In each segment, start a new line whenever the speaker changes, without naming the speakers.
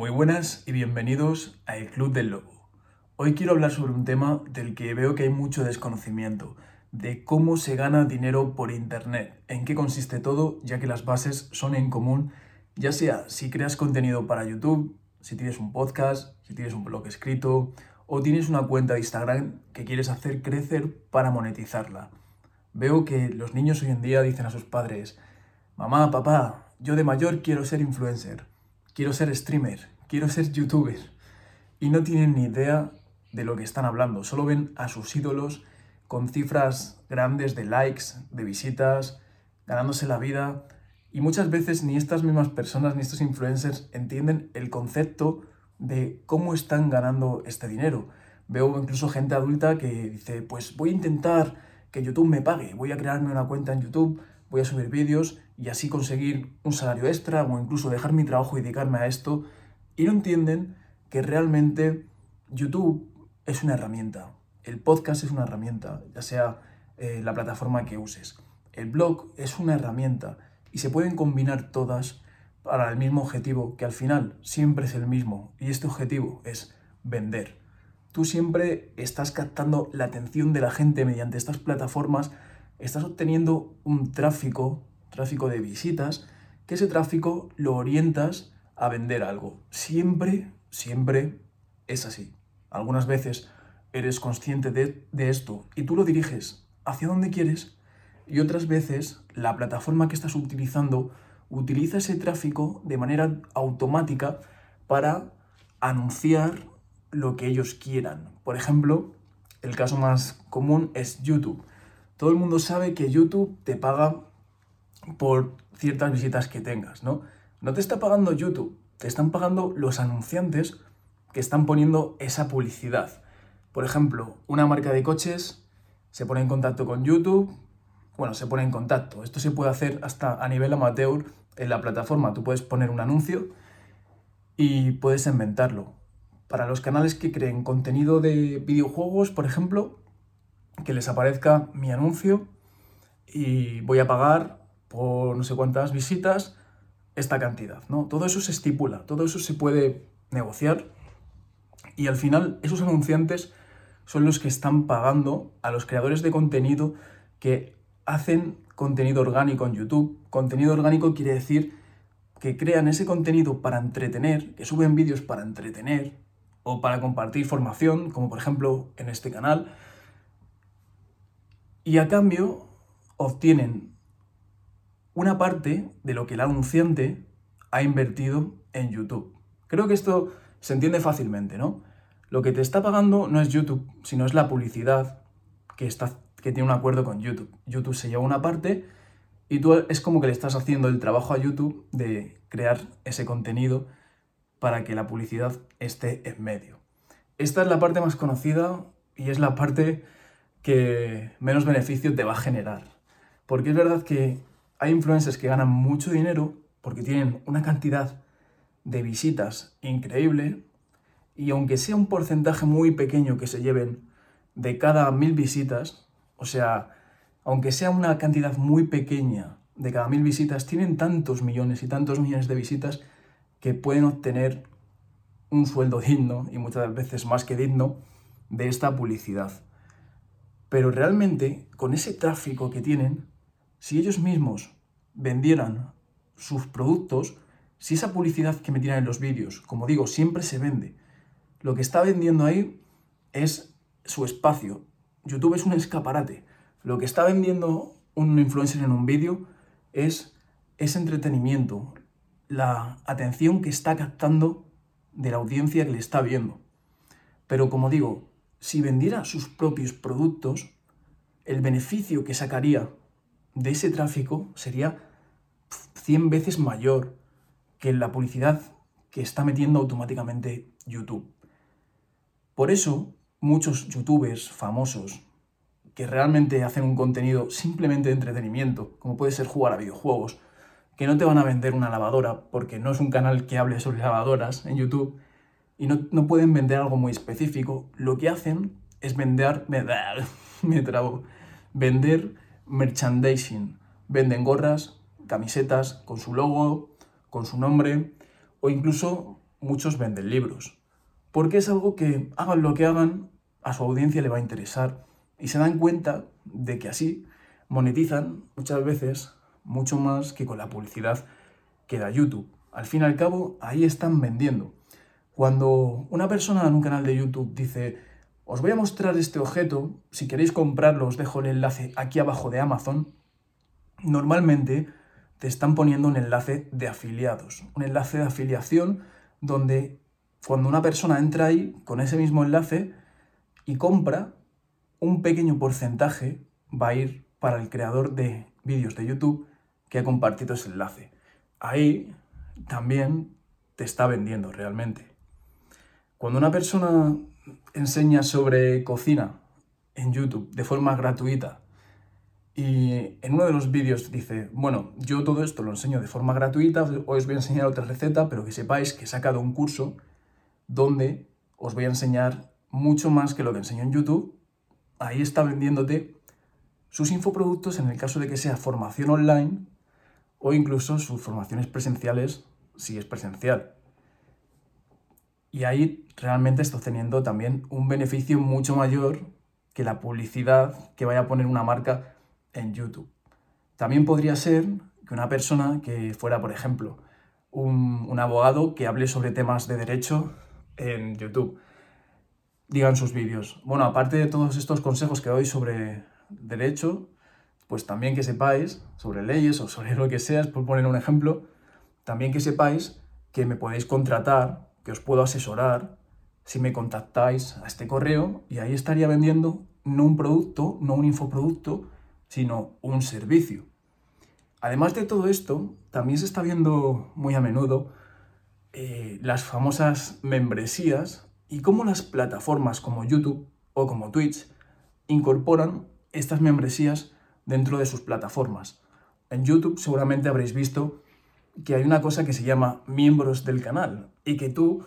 Muy buenas y bienvenidos a El Club del Lobo. Hoy quiero hablar sobre un tema del que veo que hay mucho desconocimiento, de cómo se gana dinero por Internet, en qué consiste todo, ya que las bases son en común, ya sea si creas contenido para YouTube, si tienes un podcast, si tienes un blog escrito o tienes una cuenta de Instagram que quieres hacer crecer para monetizarla. Veo que los niños hoy en día dicen a sus padres, mamá, papá, yo de mayor quiero ser influencer quiero ser streamer, quiero ser youtuber. Y no tienen ni idea de lo que están hablando, solo ven a sus ídolos con cifras grandes de likes, de visitas, ganándose la vida. Y muchas veces ni estas mismas personas, ni estos influencers entienden el concepto de cómo están ganando este dinero. Veo incluso gente adulta que dice, pues voy a intentar que YouTube me pague, voy a crearme una cuenta en YouTube voy a subir vídeos y así conseguir un salario extra o incluso dejar mi trabajo y dedicarme a esto. Y no entienden que realmente YouTube es una herramienta. El podcast es una herramienta, ya sea eh, la plataforma que uses. El blog es una herramienta y se pueden combinar todas para el mismo objetivo, que al final siempre es el mismo. Y este objetivo es vender. Tú siempre estás captando la atención de la gente mediante estas plataformas estás obteniendo un tráfico, tráfico de visitas, que ese tráfico lo orientas a vender algo. Siempre, siempre es así. Algunas veces eres consciente de, de esto y tú lo diriges hacia donde quieres y otras veces la plataforma que estás utilizando utiliza ese tráfico de manera automática para anunciar lo que ellos quieran. Por ejemplo, el caso más común es YouTube. Todo el mundo sabe que YouTube te paga por ciertas visitas que tengas, ¿no? No te está pagando YouTube, te están pagando los anunciantes que están poniendo esa publicidad. Por ejemplo, una marca de coches se pone en contacto con YouTube, bueno, se pone en contacto. Esto se puede hacer hasta a nivel amateur en la plataforma. Tú puedes poner un anuncio y puedes inventarlo. Para los canales que creen contenido de videojuegos, por ejemplo, que les aparezca mi anuncio y voy a pagar por no sé cuántas visitas esta cantidad, ¿no? Todo eso se estipula, todo eso se puede negociar y al final esos anunciantes son los que están pagando a los creadores de contenido que hacen contenido orgánico en YouTube. Contenido orgánico quiere decir que crean ese contenido para entretener, que suben vídeos para entretener o para compartir formación, como por ejemplo en este canal, y a cambio obtienen una parte de lo que el anunciante ha invertido en YouTube. Creo que esto se entiende fácilmente, ¿no? Lo que te está pagando no es YouTube, sino es la publicidad que, está, que tiene un acuerdo con YouTube. YouTube se lleva una parte y tú es como que le estás haciendo el trabajo a YouTube de crear ese contenido para que la publicidad esté en medio. Esta es la parte más conocida y es la parte que menos beneficio te va a generar. Porque es verdad que hay influencers que ganan mucho dinero porque tienen una cantidad de visitas increíble y aunque sea un porcentaje muy pequeño que se lleven de cada mil visitas, o sea, aunque sea una cantidad muy pequeña de cada mil visitas, tienen tantos millones y tantos millones de visitas que pueden obtener un sueldo digno y muchas veces más que digno de esta publicidad. Pero realmente, con ese tráfico que tienen, si ellos mismos vendieran sus productos, si esa publicidad que metían en los vídeos, como digo, siempre se vende, lo que está vendiendo ahí es su espacio. YouTube es un escaparate. Lo que está vendiendo un influencer en un vídeo es ese entretenimiento, la atención que está captando de la audiencia que le está viendo. Pero como digo, si vendiera sus propios productos, el beneficio que sacaría de ese tráfico sería 100 veces mayor que la publicidad que está metiendo automáticamente YouTube. Por eso, muchos youtubers famosos que realmente hacen un contenido simplemente de entretenimiento, como puede ser jugar a videojuegos, que no te van a vender una lavadora, porque no es un canal que hable sobre lavadoras en YouTube, y no, pueden vender algo muy específico. Lo que hacen es vender, me, vender merchandising. Venden gorras, camisetas con su logo, con su nombre, o incluso muchos venden libros. Porque es algo que hagan lo que hagan, a su audiencia le va a interesar y se dan cuenta de que así monetizan muchas veces mucho más que con la publicidad que da YouTube. Al fin y al cabo, ahí están vendiendo. Cuando una persona en un canal de YouTube dice, os voy a mostrar este objeto, si queréis comprarlo os dejo el enlace aquí abajo de Amazon, normalmente te están poniendo un enlace de afiliados, un enlace de afiliación donde cuando una persona entra ahí con ese mismo enlace y compra, un pequeño porcentaje va a ir para el creador de vídeos de YouTube que ha compartido ese enlace. Ahí también te está vendiendo realmente. Cuando una persona enseña sobre cocina en YouTube de forma gratuita y en uno de los vídeos dice, bueno, yo todo esto lo enseño de forma gratuita, hoy os voy a enseñar otra receta, pero que sepáis que he sacado un curso donde os voy a enseñar mucho más que lo que enseño en YouTube. Ahí está vendiéndote sus infoproductos en el caso de que sea formación online o incluso sus formaciones presenciales si es presencial. Y ahí realmente estás teniendo también un beneficio mucho mayor que la publicidad que vaya a poner una marca en YouTube. También podría ser que una persona que fuera, por ejemplo, un, abogado que hable sobre temas de derecho en YouTube, diga en sus vídeos, bueno, aparte de todos estos consejos que doy sobre derecho, pues también que sepáis sobre leyes o sobre lo que sea, por poner un ejemplo, también que sepáis que me podéis contratar, que os puedo asesorar si me contactáis a este correo y ahí estaría vendiendo no un producto, no un infoproducto, sino un servicio. Además de todo esto, también se está viendo muy a menudo eh, las famosas membresías y cómo las plataformas como YouTube o como Twitch incorporan estas membresías dentro de sus plataformas. En YouTube seguramente habréis visto que hay una cosa que se llama miembros del canal y que tú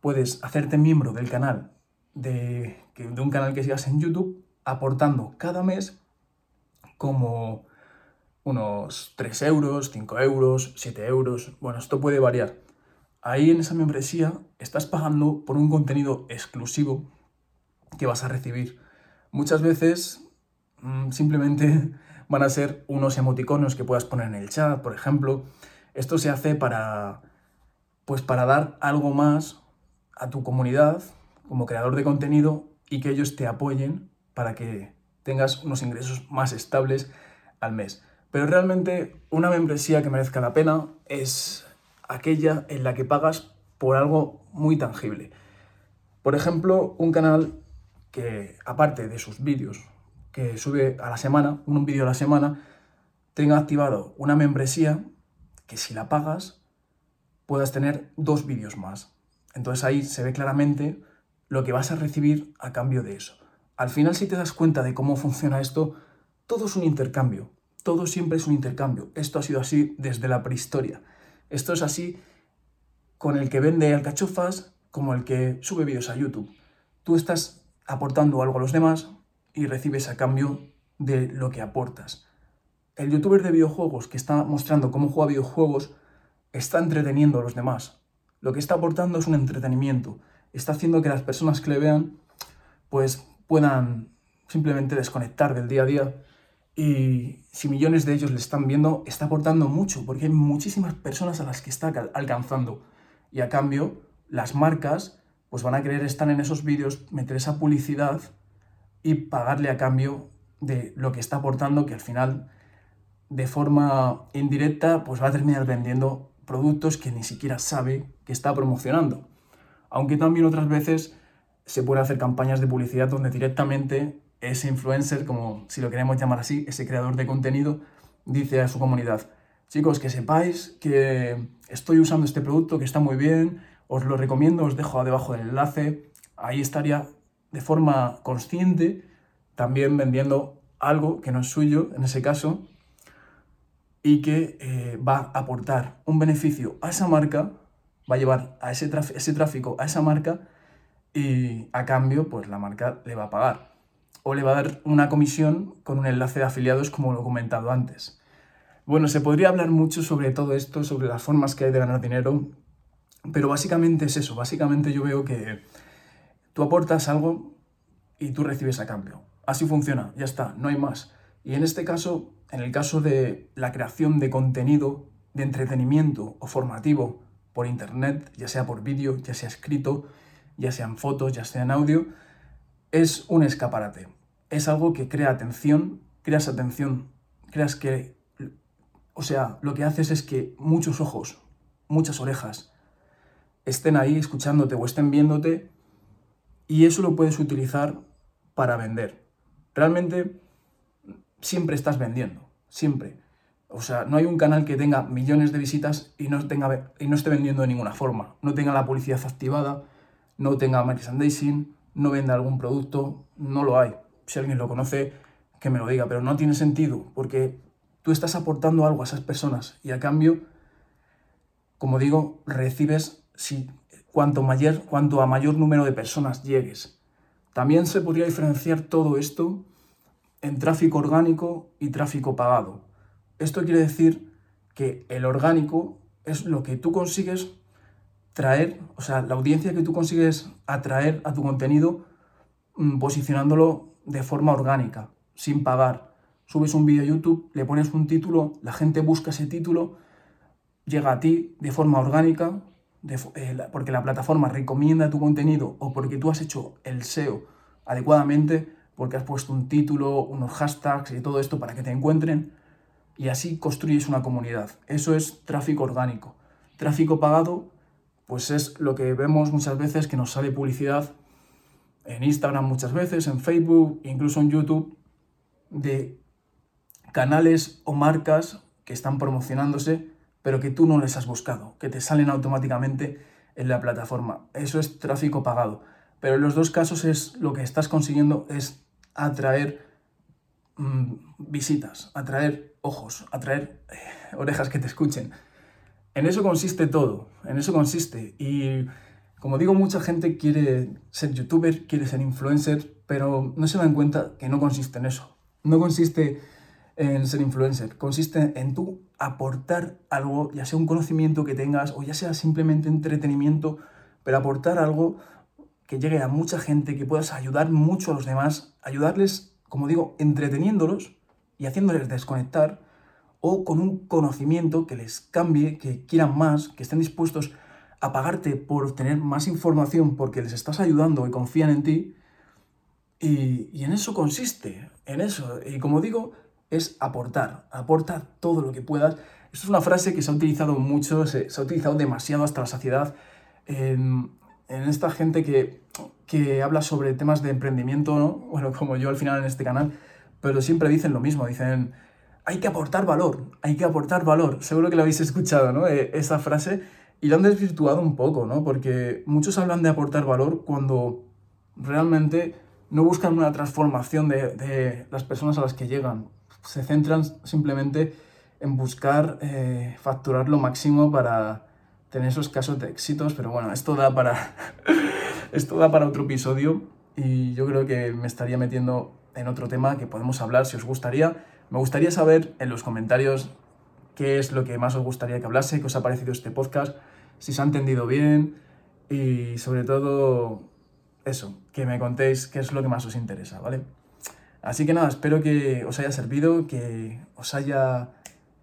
puedes hacerte miembro del canal de, de un canal que sigas en YouTube aportando cada mes como unos 3 euros, 5 euros, 7 euros. Bueno, esto puede variar. Ahí en esa membresía estás pagando por un contenido exclusivo que vas a recibir. Muchas veces mm, simplemente van a ser unos emoticonos que puedas poner en el chat, por ejemplo, esto se hace para, pues para dar algo más a tu comunidad como creador de contenido y que ellos te apoyen para que tengas unos ingresos más estables al mes. Pero realmente una membresía que merezca la pena es aquella en la que pagas por algo muy tangible. Por ejemplo, un canal que, aparte de sus vídeos que sube a la semana, un vídeo a la semana, tenga activado una membresía que si la pagas puedas tener dos vídeos más. Entonces ahí se ve claramente lo que vas a recibir a cambio de eso. Al final si te das cuenta de cómo funciona esto, todo es un intercambio. Todo siempre es un intercambio. Esto ha sido así desde la prehistoria. Esto es así con el que vende alcachofas como el que sube vídeos a YouTube. Tú estás aportando algo a los demás y recibes a cambio de lo que aportas el youtuber de videojuegos que está mostrando cómo juega videojuegos está entreteniendo a los demás. Lo que está aportando es un entretenimiento. Está haciendo que las personas que le vean pues puedan simplemente desconectar del día a día y si millones de ellos le están viendo, está aportando mucho, porque hay muchísimas personas a las que está alcanzando. Y a cambio, las marcas pues van a querer estar en esos vídeos, meter esa publicidad y pagarle a cambio de lo que está aportando, que al final de forma indirecta, pues va a terminar vendiendo productos que ni siquiera sabe que está promocionando. Aunque también otras veces se puede hacer campañas de publicidad donde directamente ese influencer, como si lo queremos llamar así, ese creador de contenido, dice a su comunidad, chicos, que sepáis que estoy usando este producto, que está muy bien, os lo recomiendo, os dejo debajo del enlace, ahí estaría de forma consciente también vendiendo algo que no es suyo, en ese caso, y que eh, va a aportar un beneficio a esa marca, va a llevar a ese, ese tráfico a esa marca y a cambio pues la marca le va a pagar o le va a dar una comisión con un enlace de afiliados como lo he comentado antes. Bueno, se podría hablar mucho sobre todo esto, sobre las formas que hay de ganar dinero Pero básicamente es eso, básicamente yo veo que tú aportas algo y tú recibes a cambio. Así funciona, ya está, no hay más. Y en este caso, en el caso de la creación de contenido de entretenimiento o formativo por internet, ya sea por vídeo, ya sea escrito, ya sean fotos, ya sea en audio, es un escaparate. Es algo que crea atención, creas atención, creas que, o sea, lo que haces es que muchos ojos, muchas orejas estén ahí escuchándote o estén viéndote y eso lo puedes utilizar para vender. Realmente siempre estás vendiendo, siempre. O sea, no hay un canal que tenga millones de visitas y no, tenga, y no esté vendiendo de ninguna forma. No tenga la publicidad activada, no tenga merchandising, no venda algún producto, no lo hay. Si alguien lo conoce, que me lo diga, pero no tiene sentido porque tú estás aportando algo a esas personas y a cambio, como digo, recibes si cuanto mayor, cuanto a mayor número de personas llegues. También se podría diferenciar todo esto en tráfico orgánico y tráfico pagado. Esto quiere decir que el orgánico es lo que tú consigues traer, o sea, la audiencia que tú consigues atraer a tu contenido mm, posicionándolo de forma orgánica, sin pagar. Subes un vídeo a YouTube, le pones un título, la gente busca ese título, llega a ti de forma orgánica, eh, porque la plataforma recomienda tu contenido o porque tú has hecho el SEO adecuadamente, porque has puesto un título, unos hashtags y todo esto para que te encuentren, y así construyes una comunidad. Eso es tráfico orgánico. Tráfico pagado, pues es lo que vemos muchas veces que nos sale publicidad en Instagram muchas veces, en Facebook, incluso en YouTube, de canales o marcas que están promocionándose pero que tú no les has buscado, que te salen automáticamente en la plataforma. Eso es tráfico pagado. Pero en los dos casos es lo que estás consiguiendo es atraer mm, visitas, atraer ojos, atraer eh, orejas que te escuchen. En eso consiste todo, en eso consiste. Y como digo, mucha gente quiere ser youtuber, quiere ser influencer, pero no se dan cuenta que no consiste en eso. No consiste en ser influencer, consiste en tú aportar algo, ya sea un conocimiento que tengas o ya sea simplemente entretenimiento, pero aportar algo que llegue a mucha gente, que puedas ayudar mucho a los demás, ayudarles, como digo, entreteniéndolos y haciéndoles desconectar o con un conocimiento que les cambie, que quieran más, que estén dispuestos a pagarte por obtener más información porque les estás ayudando y confían en ti. Y, en eso consiste, en eso. Y como digo, es aportar, aporta todo lo que puedas. Esto es una frase que se ha utilizado mucho, se, ha utilizado demasiado hasta la saciedad en, esta gente que, que, habla sobre temas de emprendimiento, ¿no? Bueno, como yo al final en este canal, pero siempre dicen lo mismo, dicen, hay que aportar valor, hay que aportar valor. Seguro que lo habéis escuchado, ¿no? E, esa frase y lo han desvirtuado un poco, ¿no? Porque muchos hablan de aportar valor cuando realmente no buscan una transformación de, de las personas a las que llegan se centran simplemente en buscar eh, facturar lo máximo para tener esos casos de éxitos, pero bueno, esto da para, esto da para otro episodio y yo creo que me estaría metiendo en otro tema que podemos hablar si os gustaría. Me gustaría saber en los comentarios qué es lo que más os gustaría que hablase, qué os ha parecido este podcast, si se ha entendido bien y sobre todo eso, que me contéis qué es lo que más os interesa, ¿vale? Así que nada, espero que os haya servido, que os haya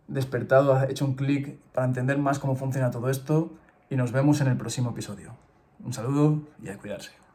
despertado, hecho un clic para entender más cómo funciona todo esto y nos vemos en el próximo episodio. Un saludo y a cuidarse.